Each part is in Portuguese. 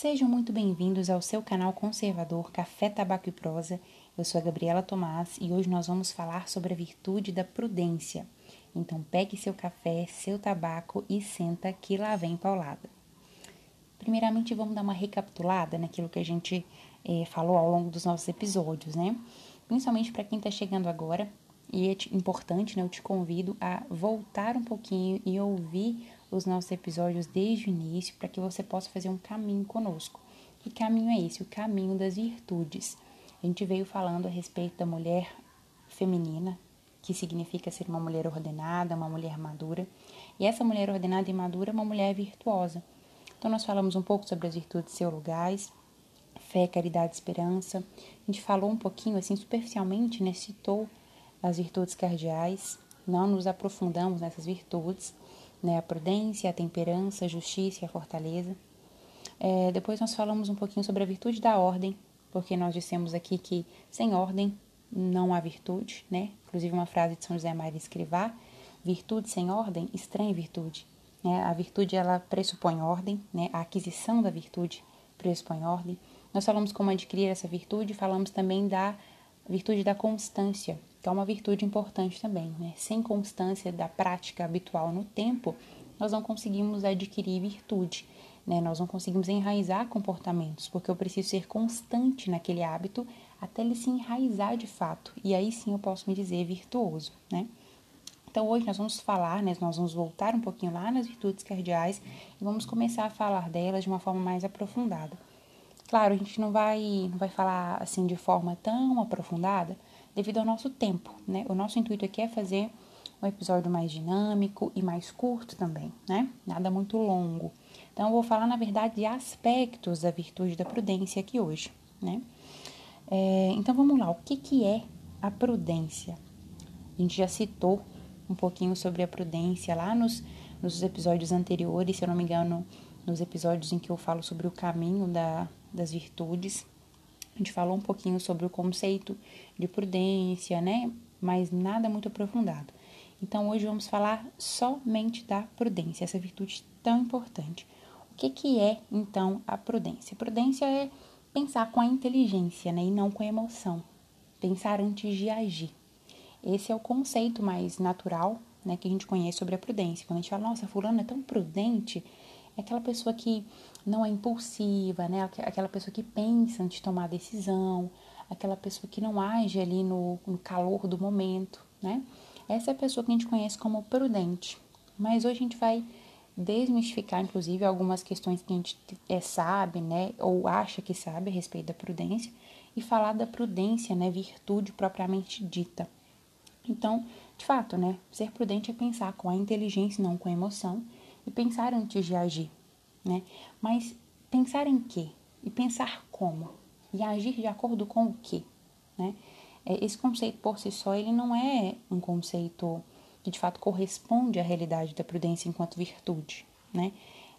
Sejam muito bem-vindos ao seu canal conservador Café, Tabaco e Prosa. Eu sou a Gabriela Tomás e hoje nós vamos falar sobre a virtude da prudência. Então pegue seu café, seu tabaco e senta que lá vem paulada. Primeiramente vamos dar uma recapitulada naquilo que a gente eh, falou ao longo dos nossos episódios, né? Principalmente para quem está chegando agora, e é importante, né? Eu te convido a voltar um pouquinho e ouvir os nossos episódios desde o início para que você possa fazer um caminho conosco. Que caminho é esse? O caminho das virtudes. A gente veio falando a respeito da mulher feminina, que significa ser uma mulher ordenada, uma mulher madura. E essa mulher ordenada e madura é uma mulher virtuosa. Então, nós falamos um pouco sobre as virtudes teologais, fé, caridade, esperança. A gente falou um pouquinho, assim, superficialmente, né? Citou as virtudes cardeais. Não nos aprofundamos nessas virtudes né? A prudência, a temperança, a justiça e a fortaleza. É, depois nós falamos um pouquinho sobre a virtude da ordem, porque nós dissemos aqui que sem ordem não há virtude, né? Inclusive uma frase de São José Maria Escrivá, virtude sem ordem, estranha virtude. Né? A virtude, ela pressupõe ordem, né? A aquisição da virtude pressupõe ordem. Nós falamos como adquirir essa virtude, falamos também da virtude da constância, é uma virtude importante também. Né? Sem constância da prática habitual no tempo, nós não conseguimos adquirir virtude, né? nós não conseguimos enraizar comportamentos, porque eu preciso ser constante naquele hábito até ele se enraizar de fato, e aí sim eu posso me dizer virtuoso. Né? Então hoje nós vamos falar, né, nós vamos voltar um pouquinho lá nas virtudes cardeais e vamos começar a falar delas de uma forma mais aprofundada. Claro, a gente não vai, não vai falar assim de forma tão aprofundada, devido ao nosso tempo, né? O nosso intuito aqui é fazer um episódio mais dinâmico e mais curto também, né? Nada muito longo. Então, eu vou falar, na verdade, de aspectos da virtude da prudência aqui hoje, né? É, então, vamos lá. O que, que é a prudência? A gente já citou um pouquinho sobre a prudência lá nos, nos episódios anteriores, se eu não me engano, nos episódios em que eu falo sobre o caminho da, das virtudes, a gente falou um pouquinho sobre o conceito de prudência, né? Mas nada muito aprofundado. Então hoje vamos falar somente da prudência, essa virtude tão importante. O que, que é então a prudência? prudência é pensar com a inteligência, né? E não com a emoção. Pensar antes de agir. Esse é o conceito mais natural, né? Que a gente conhece sobre a prudência. Quando a gente fala, nossa, fulano é tão prudente, é aquela pessoa que não é impulsiva, né? Aquela pessoa que pensa antes de tomar decisão, aquela pessoa que não age ali no, no calor do momento, né? Essa é a pessoa que a gente conhece como prudente. Mas hoje a gente vai desmistificar, inclusive, algumas questões que a gente é, sabe, né? Ou acha que sabe a respeito da prudência e falar da prudência, né? Virtude propriamente dita. Então, de fato, né? Ser prudente é pensar com a inteligência, não com a emoção, e pensar antes de agir né? Mas pensar em quê? E pensar como? E agir de acordo com o quê? Né? É, esse conceito por si só, ele não é um conceito que de fato corresponde à realidade da prudência enquanto virtude, né?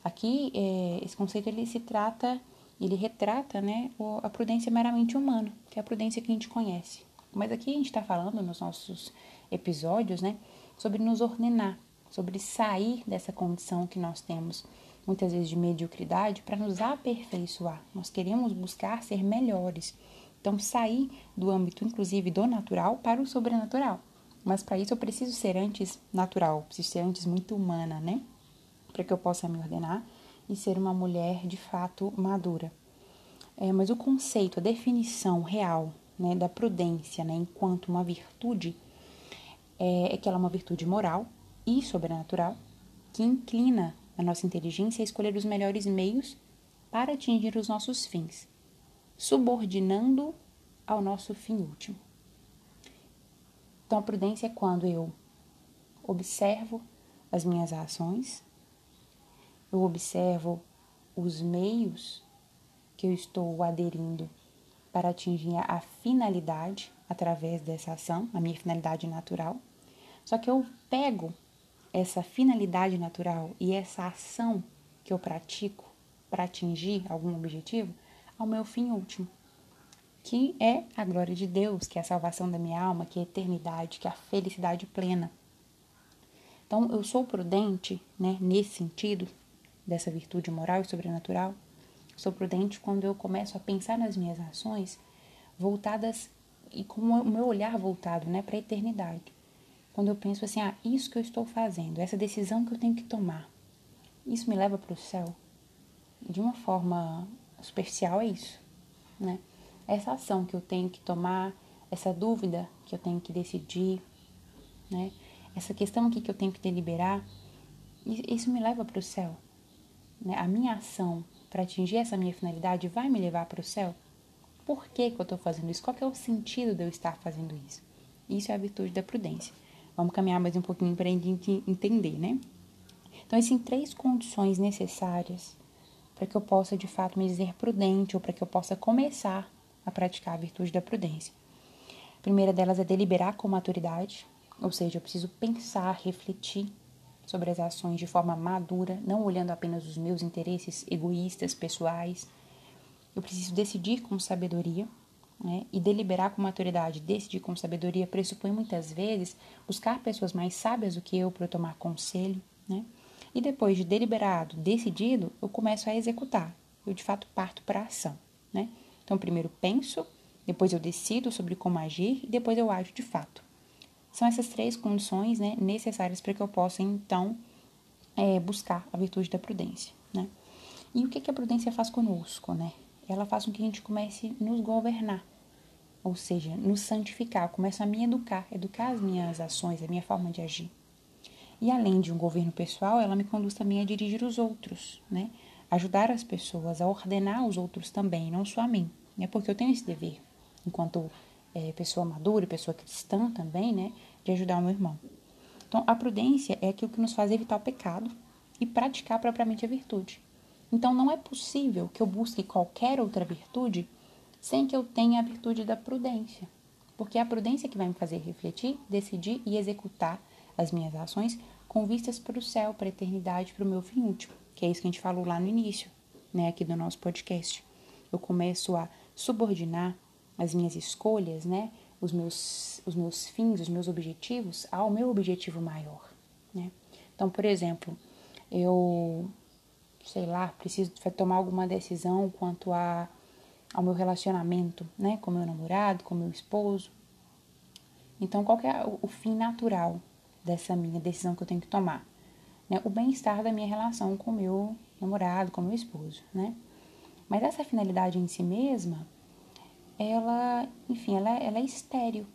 Aqui, é, esse conceito ele se trata, ele retrata, né, a prudência meramente humana, que é a prudência que a gente conhece. Mas aqui a gente está falando nos nossos episódios, né, sobre nos ordenar, sobre sair dessa condição que nós temos muitas vezes de mediocridade, para nos aperfeiçoar. Nós queremos buscar ser melhores. Então, sair do âmbito, inclusive, do natural para o sobrenatural. Mas para isso eu preciso ser antes natural, preciso ser antes muito humana, né? Para que eu possa me ordenar e ser uma mulher de fato madura. É, mas o conceito, a definição real né, da prudência né, enquanto uma virtude é, é que ela é uma virtude moral e sobrenatural que inclina a nossa inteligência é escolher os melhores meios para atingir os nossos fins, subordinando ao nosso fim último. Então, a prudência é quando eu observo as minhas ações, eu observo os meios que eu estou aderindo para atingir a finalidade através dessa ação, a minha finalidade natural. Só que eu pego essa finalidade natural e essa ação que eu pratico para atingir algum objetivo ao meu fim último, que é a glória de Deus, que é a salvação da minha alma, que é a eternidade, que é a felicidade plena. Então, eu sou prudente, né, nesse sentido, dessa virtude moral e sobrenatural, sou prudente quando eu começo a pensar nas minhas ações voltadas e com o meu olhar voltado, né, para a eternidade. Quando eu penso assim, ah, isso que eu estou fazendo, essa decisão que eu tenho que tomar, isso me leva para o céu? De uma forma superficial é isso, né? Essa ação que eu tenho que tomar, essa dúvida que eu tenho que decidir, né? Essa questão aqui que eu tenho que deliberar, isso me leva para o céu. Né? A minha ação para atingir essa minha finalidade vai me levar para o céu? Por que, que eu estou fazendo isso? Qual é o sentido de eu estar fazendo isso? Isso é a virtude da prudência. Vamos caminhar mais um pouquinho para a gente entender, né? Então, existem três condições necessárias para que eu possa, de fato, me dizer prudente ou para que eu possa começar a praticar a virtude da prudência. A primeira delas é deliberar com maturidade, ou seja, eu preciso pensar, refletir sobre as ações de forma madura, não olhando apenas os meus interesses egoístas, pessoais. Eu preciso decidir com sabedoria né? e deliberar com maturidade. Decidir com sabedoria pressupõe muitas vezes buscar pessoas mais sábias do que eu para eu tomar conselho. Né? E depois de deliberado, decidido, eu começo a executar. Eu de fato parto para a ação. Né? Então, primeiro penso, depois eu decido sobre como agir e depois eu ajo de fato. São essas três condições né, necessárias para que eu possa, então, é, buscar a virtude da prudência. Né? E o que, que a prudência faz conosco? Né? Ela faz com que a gente comece a nos governar, ou seja, nos santificar. Começa a me educar, educar as minhas ações, a minha forma de agir. E além de um governo pessoal, ela me conduz também a dirigir os outros, né? Ajudar as pessoas a ordenar os outros também, não só a mim, né? Porque eu tenho esse dever, enquanto é, pessoa madura, pessoa cristã também, né, de ajudar o meu irmão. Então, a prudência é aquilo que nos faz evitar o pecado e praticar propriamente a virtude. Então, não é possível que eu busque qualquer outra virtude sem que eu tenha a virtude da prudência, porque é a prudência que vai me fazer refletir, decidir e executar as minhas ações com vistas para o céu, para a eternidade, para o meu fim último, que é isso que a gente falou lá no início, né, aqui do nosso podcast. Eu começo a subordinar as minhas escolhas, né, os meus, os meus fins, os meus objetivos ao meu objetivo maior, né? Então, por exemplo, eu, sei lá, preciso tomar alguma decisão quanto a, ao meu relacionamento, né, com meu namorado, com meu esposo. Então, qual é o, fim natural dessa minha decisão que eu tenho que tomar? Né? O bem-estar da minha relação com meu namorado, com meu esposo, né? Mas essa finalidade em si mesma, ela, enfim, ela, ela é estéril.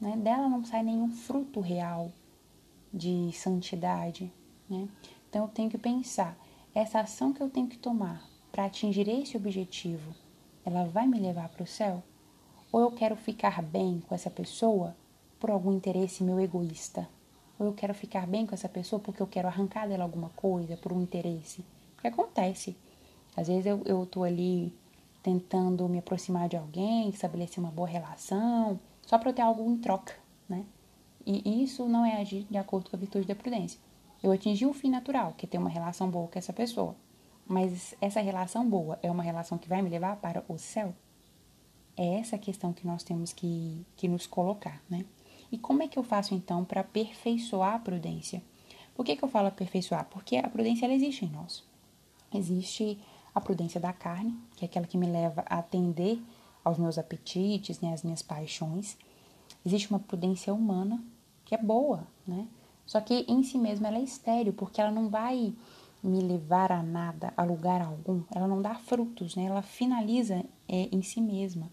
Né? Dela não sai nenhum fruto real de santidade. Né? Então eu tenho que pensar, essa ação que eu tenho que tomar para atingir esse objetivo, ela vai me levar para o céu? Ou eu quero ficar bem com essa pessoa por algum interesse meu egoísta? Ou eu quero ficar bem com essa pessoa porque eu quero arrancar dela alguma coisa por um interesse? Porque acontece. Às vezes eu, tô ali tentando me aproximar de alguém, estabelecer uma boa relação, só para eu ter algo em troca, né? E isso não é agir de acordo com a virtude da prudência. Eu atingi o fim natural, que é ter uma relação boa com essa pessoa. Mas essa relação boa é uma relação que vai me levar para o céu? É essa questão que nós temos que, que nos colocar, né? E como é que eu faço então para aperfeiçoar a prudência? Por que, que eu falo aperfeiçoar? Porque a prudência ela existe em nós. Existe a prudência da carne, que é aquela que me leva a atender aos meus apetites, né, às minhas paixões. Existe uma prudência humana, que é boa, né? Só que em si mesma ela é estéril, porque ela não vai me levar a nada, a lugar algum. Ela não dá frutos, né? Ela finaliza é, em si mesma,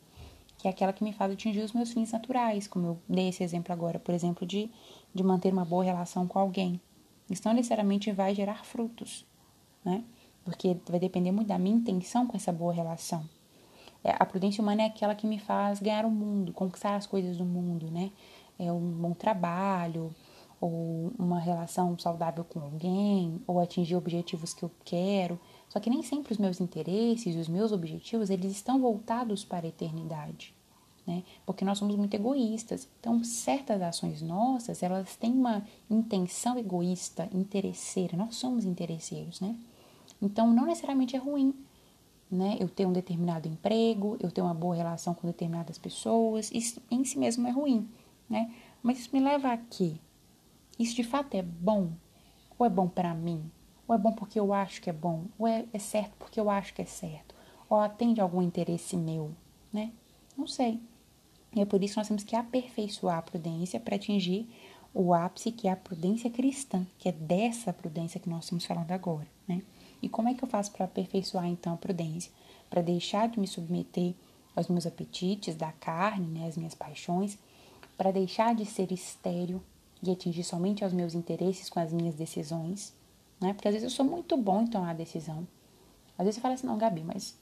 que é aquela que me faz atingir os meus fins naturais, como eu dei esse exemplo agora, por exemplo, de, de manter uma boa relação com alguém. Isso não necessariamente vai gerar frutos, né? porque vai depender muito da minha intenção com essa boa relação. É, a prudência humana é aquela que me faz ganhar o mundo, conquistar as coisas do mundo, né? É um bom trabalho, ou uma relação saudável com alguém, ou atingir objetivos que eu quero. Só que nem sempre os meus interesses, os meus objetivos, eles estão voltados para a eternidade, né? Porque nós somos muito egoístas. Então, certas ações nossas, elas têm uma intenção egoísta, interesseira. Nós somos interesseiros, né? Então, não necessariamente é ruim, né? Eu ter um determinado emprego, eu ter uma boa relação com determinadas pessoas, isso em si mesmo é ruim, né? Mas isso me leva a quê? Isso de fato é bom? Ou é bom para mim? Ou é bom porque eu acho que é bom? Ou é, é certo porque eu acho que é certo? Ou atende algum interesse meu, né? Não sei. E é por isso que nós temos que aperfeiçoar a prudência para atingir o ápice que é a prudência cristã, que é dessa prudência que nós estamos falando agora, né? E como é que eu faço para aperfeiçoar então a prudência? Para deixar de me submeter aos meus apetites da carne, né, as minhas paixões, para deixar de ser estéril e atingir somente aos meus interesses com as minhas decisões, né? Porque às vezes eu sou muito bom em tomar a decisão. Às vezes você fala assim, não, Gabi, mas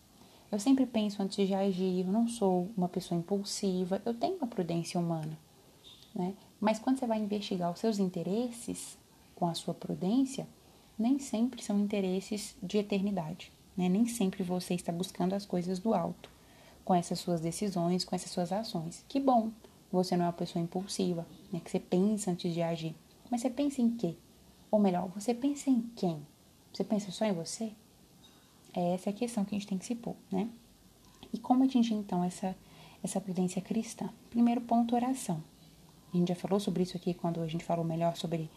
eu sempre penso antes de agir, eu não sou uma pessoa impulsiva, eu tenho uma prudência humana, né? Mas quando você vai investigar os seus interesses com a sua prudência, nem sempre são interesses de eternidade, né? Nem sempre você está buscando as coisas do alto com essas suas decisões, com essas suas ações. Que bom, você não é uma pessoa impulsiva, né? Que você pensa antes de agir. Mas você pensa em quê? Ou melhor, você pensa em quem? Você pensa só em você? É essa a questão que a gente tem que se pôr, né? E como atingir então essa essa prudência cristã? Primeiro ponto, oração. A gente já falou sobre isso aqui quando a gente falou melhor sobre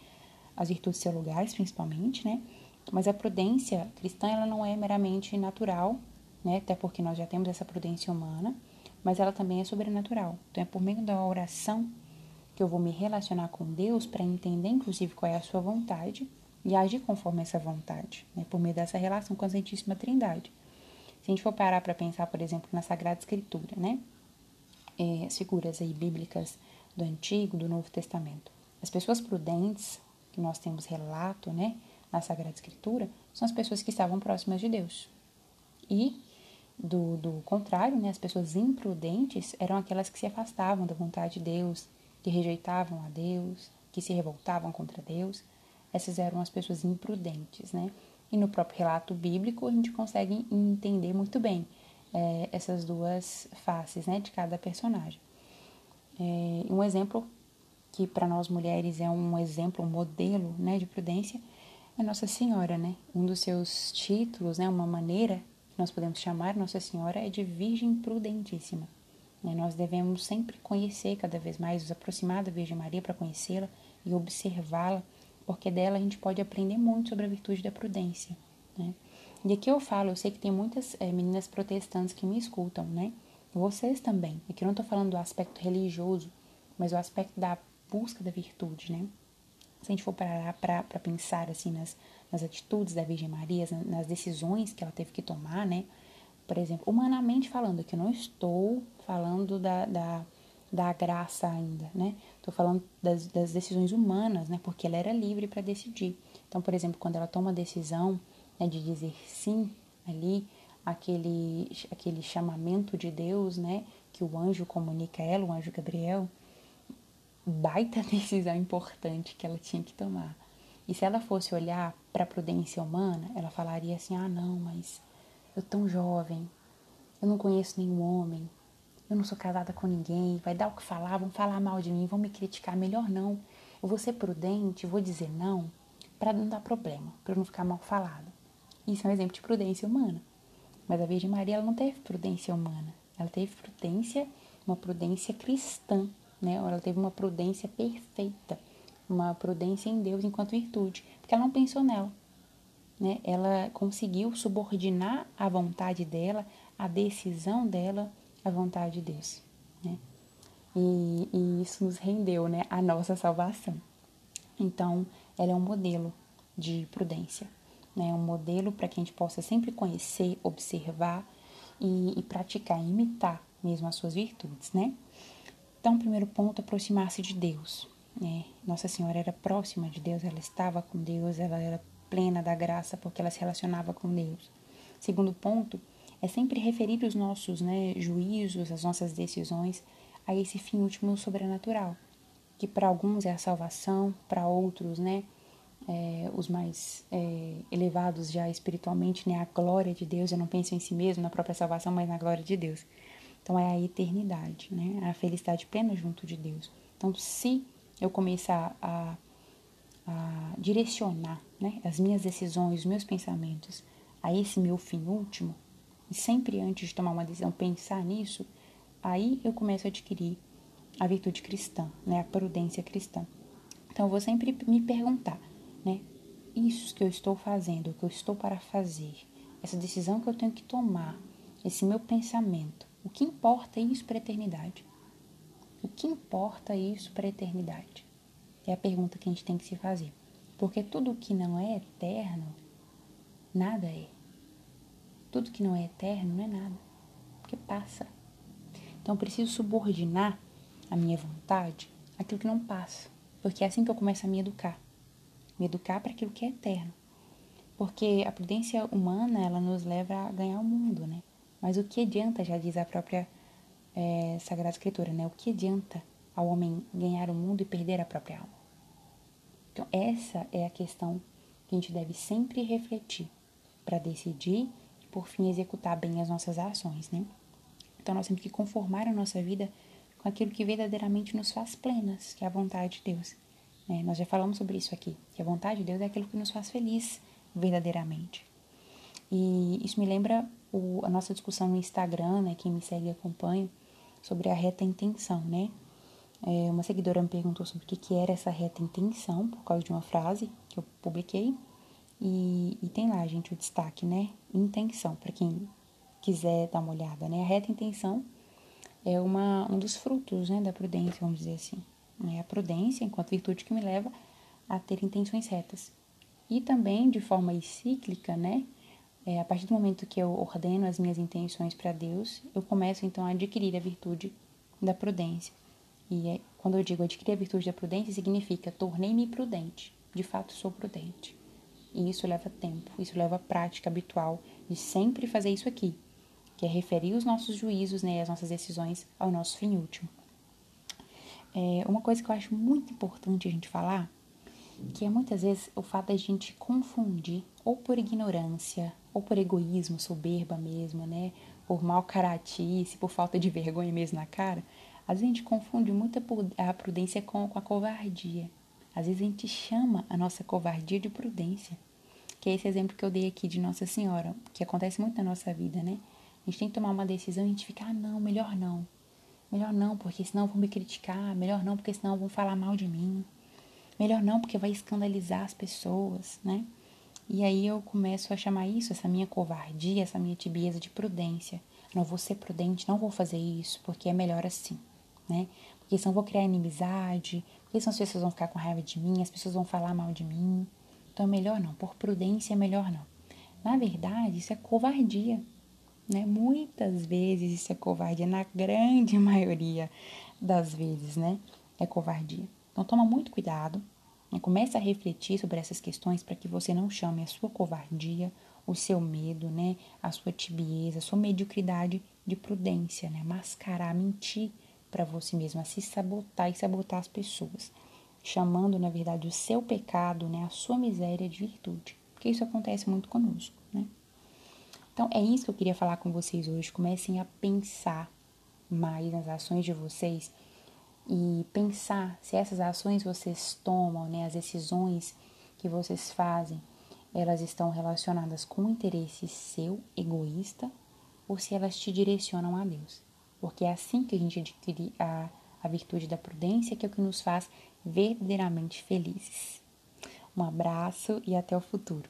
as virtudes celulares, principalmente, né? Mas a prudência cristã, ela não é meramente natural, né? Até porque nós já temos essa prudência humana, mas ela também é sobrenatural. Então é por meio da oração que eu vou me relacionar com Deus para entender, inclusive, qual é a sua vontade e agir conforme essa vontade, né? Por meio dessa relação com a Santíssima Trindade. Se a gente for parar para pensar, por exemplo, na Sagrada Escritura, né? É, as figuras aí bíblicas do Antigo, do Novo Testamento. As pessoas prudentes, que nós temos relato, né, na Sagrada Escritura, são as pessoas que estavam próximas de Deus. E, do, do contrário, né, as pessoas imprudentes eram aquelas que se afastavam da vontade de Deus, que rejeitavam a Deus, que se revoltavam contra Deus. Essas eram as pessoas imprudentes, né? E no próprio relato bíblico a gente consegue entender muito bem é, essas duas faces, né, de cada personagem. É, um exemplo que para nós mulheres é um exemplo, um modelo né, de prudência, é Nossa Senhora, né? Um dos seus títulos, né, uma maneira que nós podemos chamar Nossa Senhora é de Virgem Prudentíssima. Né? Nós devemos sempre conhecer cada vez mais, nos aproximar da Virgem Maria para conhecê-la e observá-la, porque dela a gente pode aprender muito sobre a virtude da prudência. Né? E aqui eu falo, eu sei que tem muitas é, meninas protestantes que me escutam, né? Vocês também. Aqui eu não estou falando do aspecto religioso, mas o aspecto da busca da virtude, né? Se a gente for parar para pensar assim nas, nas atitudes da Virgem Maria, nas decisões que ela teve que tomar, né? Por exemplo, humanamente falando, que eu não estou falando da, da, da graça ainda, né? Estou falando das, das decisões humanas, né? Porque ela era livre para decidir. Então, por exemplo, quando ela toma a decisão né, de dizer sim ali, aquele, aquele chamamento de Deus, né? Que o anjo comunica a ela, o anjo Gabriel, baita decisão importante que ela tinha que tomar. E se ela fosse olhar para a prudência humana, ela falaria assim: ah, não, mas eu tão jovem, eu não conheço nenhum homem, eu não sou casada com ninguém, vai dar o que falar, vão falar mal de mim, vão me criticar, melhor não. Eu vou ser prudente, vou dizer não, para não dar problema, para não ficar mal falada. Isso é um exemplo de prudência humana. Mas a Virgem Maria ela não teve prudência humana, ela teve prudência, uma prudência cristã, né? Ela teve uma prudência perfeita, uma prudência em Deus enquanto virtude, porque ela não pensou nela, né? Ela conseguiu subordinar a vontade dela, a decisão dela à vontade de Deus, né? E, e isso nos rendeu, né, a nossa salvação. Então, ela é um modelo de prudência né? Um modelo para que a gente possa sempre conhecer, observar e, e praticar, imitar mesmo as suas virtudes, né? Então, primeiro ponto, aproximar-se de Deus. Né? Nossa Senhora era próxima de Deus, ela estava com Deus, ela era plena da graça porque ela se relacionava com Deus. Segundo ponto, é sempre referir os nossos né, juízos, as nossas decisões a esse fim último sobrenatural, que para alguns é a salvação, para outros, né, é, os mais é, elevados já espiritualmente, né? A glória de Deus, eu não penso em si mesmo, na própria salvação, mas na glória de Deus. Então é a eternidade, né? A felicidade plena junto de Deus. Então, se eu começar a, a direcionar né, as minhas decisões, os meus pensamentos a esse meu fim último, e sempre antes de tomar uma decisão pensar nisso, aí eu começo a adquirir a virtude cristã, né, a prudência cristã. Então eu vou sempre me perguntar, né? isso que eu estou fazendo, o que eu estou para fazer, essa decisão que eu tenho que tomar, esse meu pensamento, o que importa isso para a eternidade? O que importa isso para a eternidade? É a pergunta que a gente tem que se fazer. Porque tudo que não é eterno, nada é. Tudo que não é eterno não é nada, porque passa. Então eu preciso subordinar a minha vontade àquilo que não passa, porque é assim que eu começo a me educar. Me educar para aquilo que é eterno. Porque a prudência humana, ela nos leva a ganhar o mundo, né? Mas o que adianta, já diz a própria é, Sagrada Escritura, né? O que adianta ao homem ganhar o mundo e perder a própria alma? Então, essa é a questão que a gente deve sempre refletir para decidir e, por fim, executar bem as nossas ações, né? Então, nós temos que conformar a nossa vida com aquilo que verdadeiramente nos faz plenas, que é a vontade de Deus. Né? Nós já falamos sobre isso aqui, que a vontade de Deus é aquilo que nos faz feliz verdadeiramente. E isso me lembra o, a nossa discussão no Instagram, né? Quem me segue e acompanha, sobre a reta intenção, né? É, uma seguidora me perguntou sobre o que, que era essa reta intenção, por causa de uma frase que eu publiquei. E, e tem lá, gente, o destaque, né? Intenção, para quem quiser dar uma olhada, né? A reta intenção é uma, um dos frutos né, da prudência, vamos dizer assim. Né? A prudência, enquanto virtude que me leva a ter intenções retas. E também, de forma cíclica, né? É, a partir do momento que eu ordeno as minhas intenções para Deus, eu começo então a adquirir a virtude da prudência. E é, quando eu digo adquirir a virtude da prudência, significa tornei-me prudente. De fato, sou prudente. E isso leva tempo, isso leva prática habitual de sempre fazer isso aqui, que é referir os nossos juízos, né, as nossas decisões ao nosso fim último. É, uma coisa que eu acho muito importante a gente falar, que é muitas vezes o fato da gente confundir, ou por ignorância, ou por egoísmo, soberba mesmo, né, por mal caratice, por falta de vergonha mesmo na cara, às vezes a gente confunde muito a prudência com, com a covardia. Às vezes a gente chama a nossa covardia de prudência. Que é esse exemplo que eu dei aqui de Nossa Senhora, que acontece muito na nossa vida, né? A gente tem que tomar uma decisão e a gente fica, ah, não, melhor não. Melhor não, porque senão vão me criticar. Melhor não, porque senão vão falar mal de mim. Melhor não, porque vai escandalizar as pessoas, né? E aí eu começo a chamar isso, essa minha covardia, essa minha tibieza de prudência. Não vou ser prudente, não vou fazer isso, porque é melhor assim né? Porque senão eu vou criar inimizade, porque senão as pessoas vão ficar com raiva de mim, as pessoas vão falar mal de mim. Então é melhor não, por prudência é melhor não. Na verdade, isso é covardia, né? Muitas vezes isso é covardia, na grande maioria das vezes, né? É covardia. Então toma muito cuidado, né? comece a refletir sobre essas questões para que você não chame a sua covardia, o seu medo, né? A sua tibieza, a sua mediocridade de prudência, né? Mascarar, mentir para você mesmo, a se sabotar e sabotar as pessoas, chamando, na verdade, o seu pecado, né, a sua miséria de virtude, porque isso acontece muito conosco, né? Então, é isso que eu queria falar com vocês hoje. Comecem a pensar mais nas ações de vocês e pensar se essas ações vocês tomam, né, as decisões que vocês fazem, elas estão relacionadas com um interesse seu, egoísta, ou se elas te direcionam a Deus porque é assim que a gente adquire a, a virtude da prudência, que é o que nos faz verdadeiramente felizes. Um abraço e até o futuro.